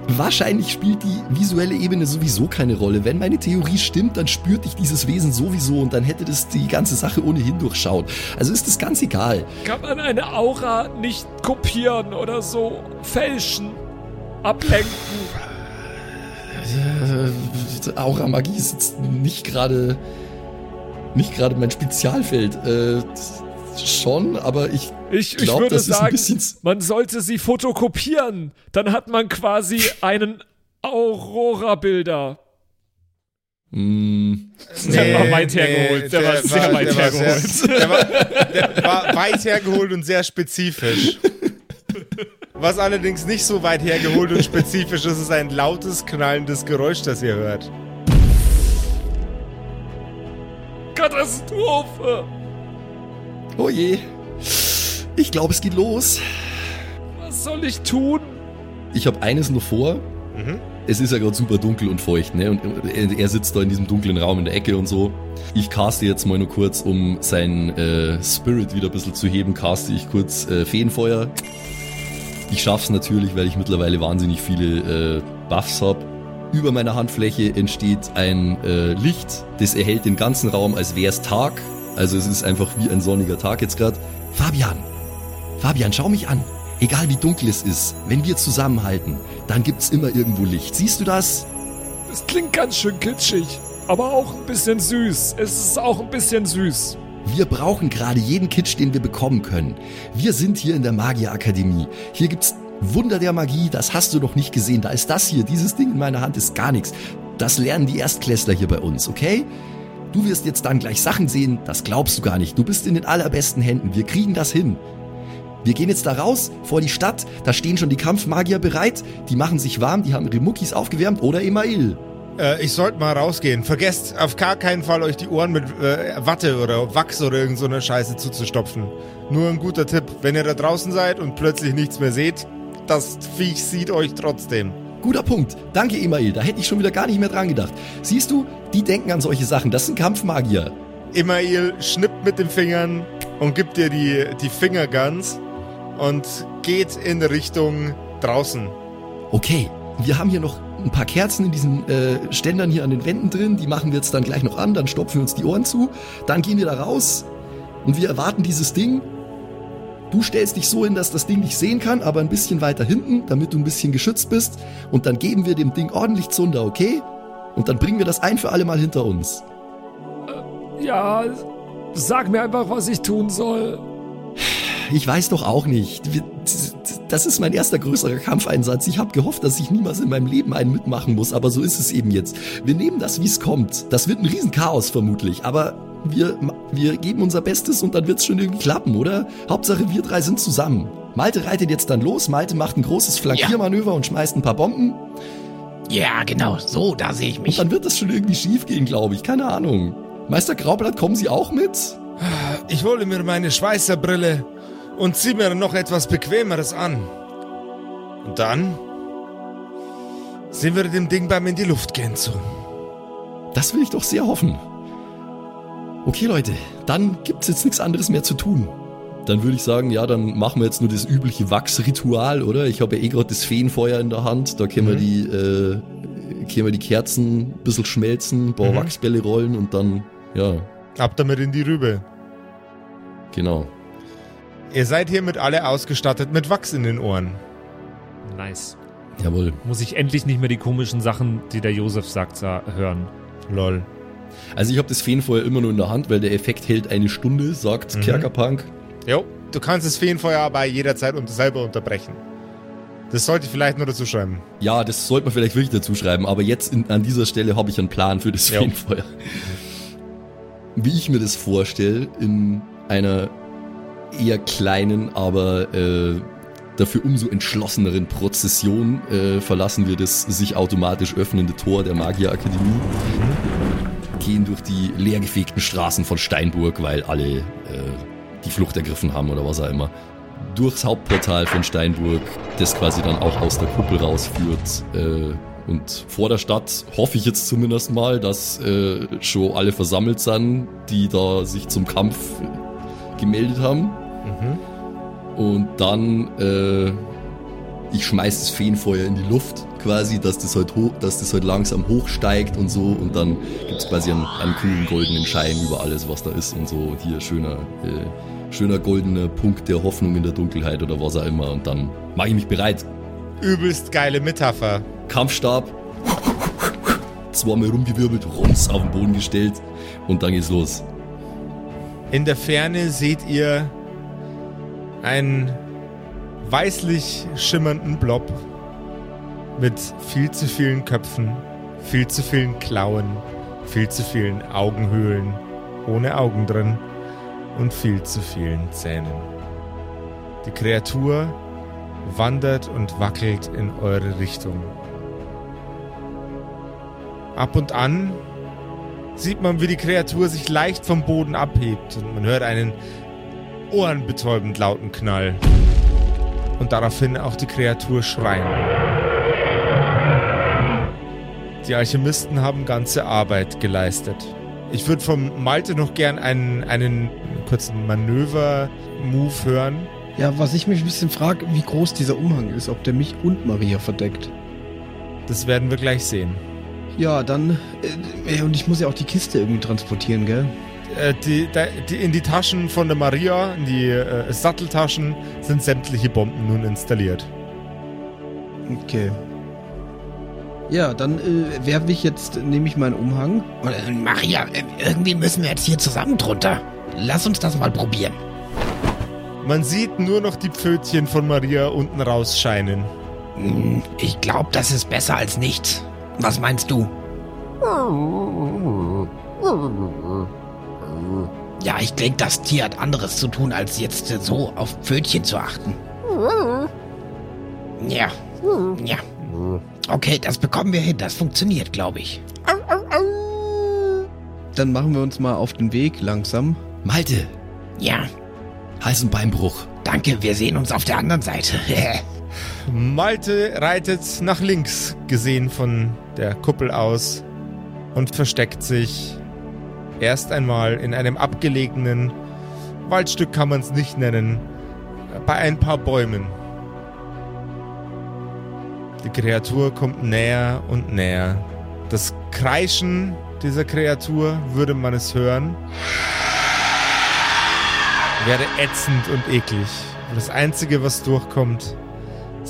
wahrscheinlich spielt die visuelle Ebene sowieso keine Rolle. Wenn meine Theorie stimmt, dann spürt dich dieses Wesen sowieso und dann hätte das die ganze Sache ohnehin durchschaut. Also ist das ganz egal. Kann man eine Aura nicht kopieren oder so fälschen? Ablenken. Äh, Aura-Magie ist jetzt nicht gerade nicht gerade mein Spezialfeld. Äh, schon, aber ich Ich, ich würde das ist ein sagen, man sollte sie fotokopieren. Dann hat man quasi einen Aurora-Bilder. Hm, Der war weit hergeholt. Der war sehr weit war hergeholt. Sehr, der, war, der war weit hergeholt und sehr spezifisch. Was allerdings nicht so weit hergeholt und spezifisch ist, ist ein lautes, knallendes Geräusch, das ihr hört. Katastrophe. oh je. Ich glaube, es geht los. Was soll ich tun? Ich habe eines nur vor. Mhm. Es ist ja gerade super dunkel und feucht, ne? Und er, er sitzt da in diesem dunklen Raum in der Ecke und so. Ich caste jetzt mal nur kurz, um seinen äh, Spirit wieder ein bisschen zu heben, caste ich kurz äh, Feenfeuer. Ich schaff's natürlich, weil ich mittlerweile wahnsinnig viele äh, Buffs hab. Über meiner Handfläche entsteht ein äh, Licht, das erhält den ganzen Raum, als wär's Tag. Also es ist einfach wie ein sonniger Tag jetzt gerade. Fabian, Fabian, schau mich an. Egal wie dunkel es ist, wenn wir zusammenhalten, dann gibt's immer irgendwo Licht. Siehst du das? Das klingt ganz schön kitschig. Aber auch ein bisschen süß. Es ist auch ein bisschen süß. Wir brauchen gerade jeden Kitsch, den wir bekommen können. Wir sind hier in der Magierakademie. Hier gibt's Wunder der Magie, das hast du noch nicht gesehen. Da ist das hier, dieses Ding in meiner Hand ist gar nichts. Das lernen die Erstklässler hier bei uns, okay? Du wirst jetzt dann gleich Sachen sehen, das glaubst du gar nicht. Du bist in den allerbesten Händen. Wir kriegen das hin. Wir gehen jetzt da raus, vor die Stadt, da stehen schon die Kampfmagier bereit, die machen sich warm, die haben ihre Muckis aufgewärmt oder Email. Äh, ich sollte mal rausgehen. Vergesst auf gar keinen Fall, euch die Ohren mit äh, Watte oder Wachs oder irgend so Scheiße zuzustopfen. Nur ein guter Tipp. Wenn ihr da draußen seid und plötzlich nichts mehr seht, das Viech sieht euch trotzdem. Guter Punkt. Danke, Email. Da hätte ich schon wieder gar nicht mehr dran gedacht. Siehst du, die denken an solche Sachen. Das sind Kampfmagier. Email schnippt mit den Fingern und gibt dir die, die Fingerguns und geht in Richtung draußen. Okay, wir haben hier noch ein paar Kerzen in diesen äh, Ständern hier an den Wänden drin. Die machen wir jetzt dann gleich noch an. Dann stopfen wir uns die Ohren zu. Dann gehen wir da raus und wir erwarten dieses Ding. Du stellst dich so hin, dass das Ding nicht sehen kann, aber ein bisschen weiter hinten, damit du ein bisschen geschützt bist. Und dann geben wir dem Ding ordentlich Zunder, okay? Und dann bringen wir das ein für alle Mal hinter uns. Ja, sag mir einfach, was ich tun soll. Ich weiß doch auch nicht. Das ist mein erster größerer Kampfeinsatz. Ich habe gehofft, dass ich niemals in meinem Leben einen mitmachen muss, aber so ist es eben jetzt. Wir nehmen das, wie es kommt. Das wird ein Riesenchaos vermutlich, aber wir, wir geben unser Bestes und dann wird's schon irgendwie klappen, oder? Hauptsache, wir drei sind zusammen. Malte reitet jetzt dann los, Malte macht ein großes Flankiermanöver und schmeißt ein paar Bomben Ja, genau, so, da sehe ich und mich. dann wird das schon irgendwie schief gehen, glaube ich. Keine Ahnung. Meister Graublatt, kommen Sie auch mit? Ich hole mir meine Schweißerbrille und zieh mir noch etwas Bequemeres an. Und dann sehen wir dem Ding beim in die Luft gehen zu. Das will ich doch sehr hoffen. Okay, Leute, dann gibt's jetzt nichts anderes mehr zu tun. Dann würde ich sagen, ja, dann machen wir jetzt nur das übliche Wachsritual, oder? Ich habe ja eh gerade das Feenfeuer in der Hand. Da können wir die, äh, können wir die Kerzen ein bisschen schmelzen, ein paar Mhm. Wachsbälle rollen und dann, ja, Ab damit in die Rübe. genau. Ihr seid hiermit alle ausgestattet mit Wachs in den Ohren. Nice. Jawohl. Muss ich endlich nicht mehr die komischen Sachen, die der Josef sagt, sa- hören. Lol. Also ich habe das Feenfeuer immer nur in der Hand, weil der Effekt hält eine Stunde, sagt Mhm. Kerkerpunk. Jo, du kannst das Feenfeuer aber jederzeit unter selber unterbrechen. Das sollte ich vielleicht nur dazu schreiben. Ja, das sollte man vielleicht wirklich dazu schreiben, aber jetzt in, an dieser Stelle habe ich einen Plan für das Jo. Feenfeuer. Wie ich mir das vorstelle, in einer eher kleinen, aber äh, dafür umso entschlosseneren Prozession äh, verlassen wir das sich automatisch öffnende Tor der Magierakademie, gehen durch die leergefegten Straßen von Steinburg, weil alle äh, die Flucht ergriffen haben oder was auch immer durchs Hauptportal von Steinburg, das quasi dann auch aus der Kuppel rausführt. Äh, und vor der Stadt hoffe ich jetzt zumindest mal, dass äh, schon alle versammelt sind, die da sich zum Kampf gemeldet haben. Und dann, äh, ich schmeiß das Feenfeuer in die Luft quasi, dass das halt hoch, dass das halt langsam hochsteigt und so und dann gibt's quasi einen, einen coolen goldenen Schein über alles, was da ist und so. Hier schöner, äh, schöner goldener Punkt der Hoffnung in der Dunkelheit oder was auch immer und dann mache ich mich bereit. Übelst geile Metapher. Kampfstab, zweimal rumgewirbelt, rums auf den Boden gestellt und dann geht's los. In der Ferne seht ihr einen weißlich schimmernden Blob mit viel zu vielen Köpfen, viel zu vielen Klauen, viel zu vielen Augenhöhlen ohne Augen drin und viel zu vielen Zähnen. Die Kreatur wandert und wackelt in eure Richtung. Ab und an sieht man, wie die Kreatur sich leicht vom Boden abhebt und man hört einen ohrenbetäubend lauten Knall. Und daraufhin auch die Kreatur schreien. Die Alchemisten haben ganze Arbeit geleistet. Ich würde vom Malte noch gern einen, einen kurzen Manöver-Move hören. Ja, was ich mich ein bisschen frage, wie groß dieser Umhang ist, ob der mich und Maria verdeckt. Das werden wir gleich sehen. Ja, dann. Äh, und ich muss ja auch die Kiste irgendwie transportieren, gell? Äh, die, die, in die Taschen von der Maria, in die äh, Satteltaschen, sind sämtliche Bomben nun installiert. Okay. Ja, dann äh, werfe ich jetzt, nehme ich meinen Umhang. Und, äh, Maria, äh, irgendwie müssen wir jetzt hier zusammen drunter. lass uns das mal probieren. Man sieht nur noch die Pfötchen von Maria unten rausscheinen. Hm, Ich glaube, das ist besser als nichts. Was meinst du? Ja, ich denke, das Tier hat anderes zu tun, als jetzt so auf Pfötchen zu achten. Ja, ja. Okay, das bekommen wir hin. Das funktioniert, glaube ich. Dann machen wir uns mal auf den Weg langsam. Malte, Ja, Hals- und Beinbruch. danke. Wir sehen uns auf der anderen Seite. Malte reitet nach links, gesehen von der Kuppel aus, und versteckt sich erst einmal in einem abgelegenen Waldstück kann man es nicht nennen, bei ein paar Bäumen. Die Kreatur kommt näher und näher. Das Kreischen dieser Kreatur, würde man es hören, wäre ätzend und eklig. Das Einzige, was durchkommt,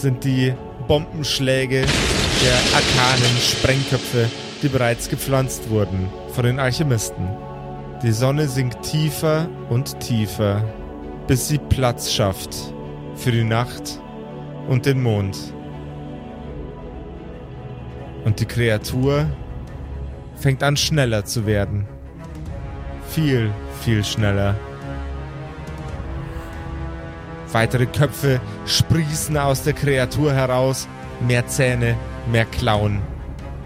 sind die Bombenschläge der arkanen Sprengköpfe, die bereits gepflanzt wurden von den Alchemisten. Die Sonne sinkt tiefer und tiefer, bis sie Platz schafft für die Nacht und den Mond. Und die Kreatur fängt an schneller zu werden. Viel, viel schneller. Weitere Köpfe sprießen aus der Kreatur heraus. Mehr Zähne, mehr Klauen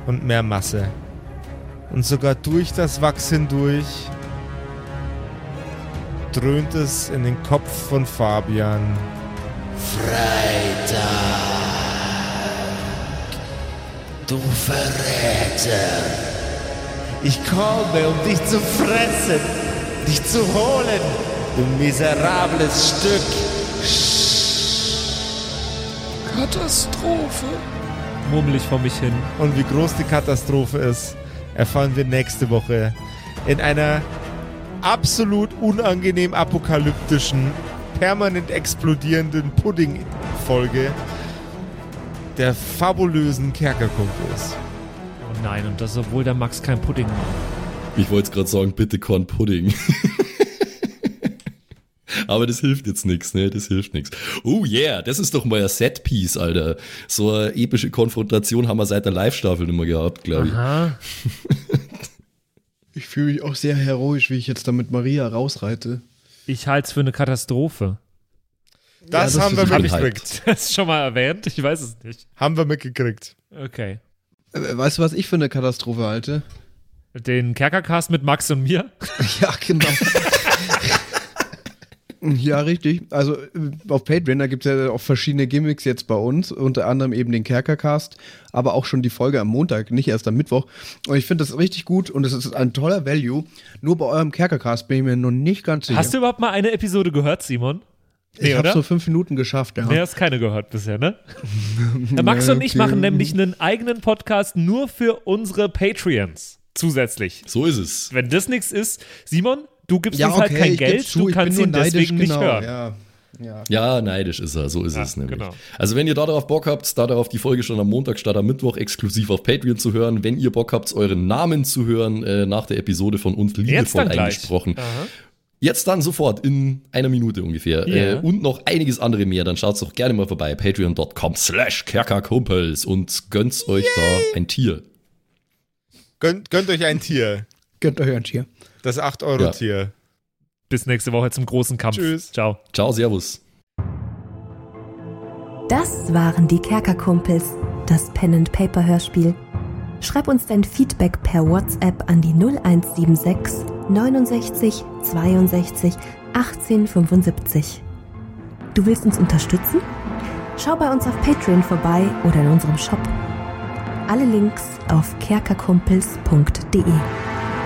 und mehr Masse. Und sogar durch das Wachs hindurch dröhnt es in den Kopf von Fabian. Du Verräter. Ich komme, um dich zu fressen, dich zu holen, du miserables Stück. Katastrophe. Murmel ich vor mich hin. Und wie groß die Katastrophe ist, erfahren wir nächste Woche in einer absolut unangenehm apokalyptischen, permanent explodierenden Pudding-Folge der fabulösen Kerkerkumpels. Oh nein, und das, obwohl der Max kein Pudding mag. Ich wollte gerade sagen, bitte Corn Pudding. Aber das hilft jetzt nichts, ne? Das hilft nichts. Oh yeah, das ist doch mal ein Setpiece, Alter. So eine epische Konfrontation haben wir seit der Live-Staffel immer gehabt, glaube ich. Aha. Ich fühle mich auch sehr heroisch, wie ich jetzt da mit Maria rausreite. Ich halte es für eine Katastrophe. Das, das haben wir mitgekriegt. Das ist schon mal erwähnt? Ich weiß es nicht. Haben wir mitgekriegt. Okay. Äh, Weißt du, was ich für eine Katastrophe halte? Den Kerkercast mit Max und mir? Ja, genau. Ja, richtig. Also äh, auf Patreon, da gibt es ja auch verschiedene Gimmicks jetzt bei uns, unter anderem eben den Kerkercast, aber auch schon die Folge am Montag, nicht erst am Mittwoch. Und ich finde das richtig gut und es ist ein toller Value. Nur bei eurem Kerkercast bin ich mir noch nicht ganz sicher. Hast du überhaupt mal eine Episode gehört, Simon? ich habe so fünf Minuten geschafft, ja. Nee, hast keine gehört bisher, ne? Herr Max und ich machen nämlich einen eigenen Podcast nur für unsere Patreons. Zusätzlich. So ist es. Wenn das nichts ist, Simon, du gibst ja, uns halt kein ich Geld, zu, du ich kannst bin ihn nur neidisch, deswegen genau, nicht hören. Ja, ja. Ja, neidisch ist er, so ist Ja, es nämlich. genau. Also wenn ihr da darauf Bock habt, da darauf die Folge schon am Montag statt am Mittwoch exklusiv auf Patreon zu hören, wenn ihr Bock habt, euren Namen zu hören, äh, nach der Episode von uns Jetzt liebevoll eingesprochen. Aha. Jetzt dann sofort in einer Minute ungefähr. Ja. Äh, und noch einiges andere mehr. Dann schaut doch gerne mal vorbei. Patreon.com slash Kerkerkumpels und gönnt euch da ein Tier. Gönnt, gönnt euch ein Tier. Gönnt euch ein Tier. Das 8-Euro-Tier. Bis nächste Woche zum großen Kampf. Tschüss. Ciao. Ciao, Servus. Das waren die Kerkerkumpels, das Pen and Paper Hörspiel. Schreib uns dein Feedback per WhatsApp an die 0176 69 62 18 75. Du willst uns unterstützen? Schau bei uns auf Patreon vorbei oder in unserem Shop. Alle Links auf kerkerkumpels.de.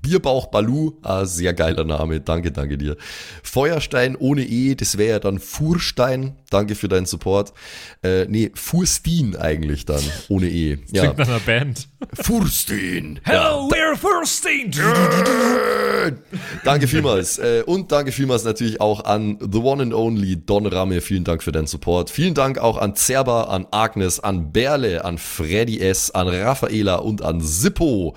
Bierbauch Balu, ah, sehr geiler Name, danke, danke dir. Feuerstein ohne E, das wäre ja dann Furstein, danke für deinen Support. Äh, nee, Furstin eigentlich dann, ohne E. Das ja. Klingt nach einer Band. Furstin. Hello, ja. we're Furstin. danke vielmals. Äh, und danke vielmals natürlich auch an The One and Only Don Ramme, vielen Dank für deinen Support. Vielen Dank auch an Zerba, an Agnes, an Berle, an Freddy S., an Raffaela und an Sippo.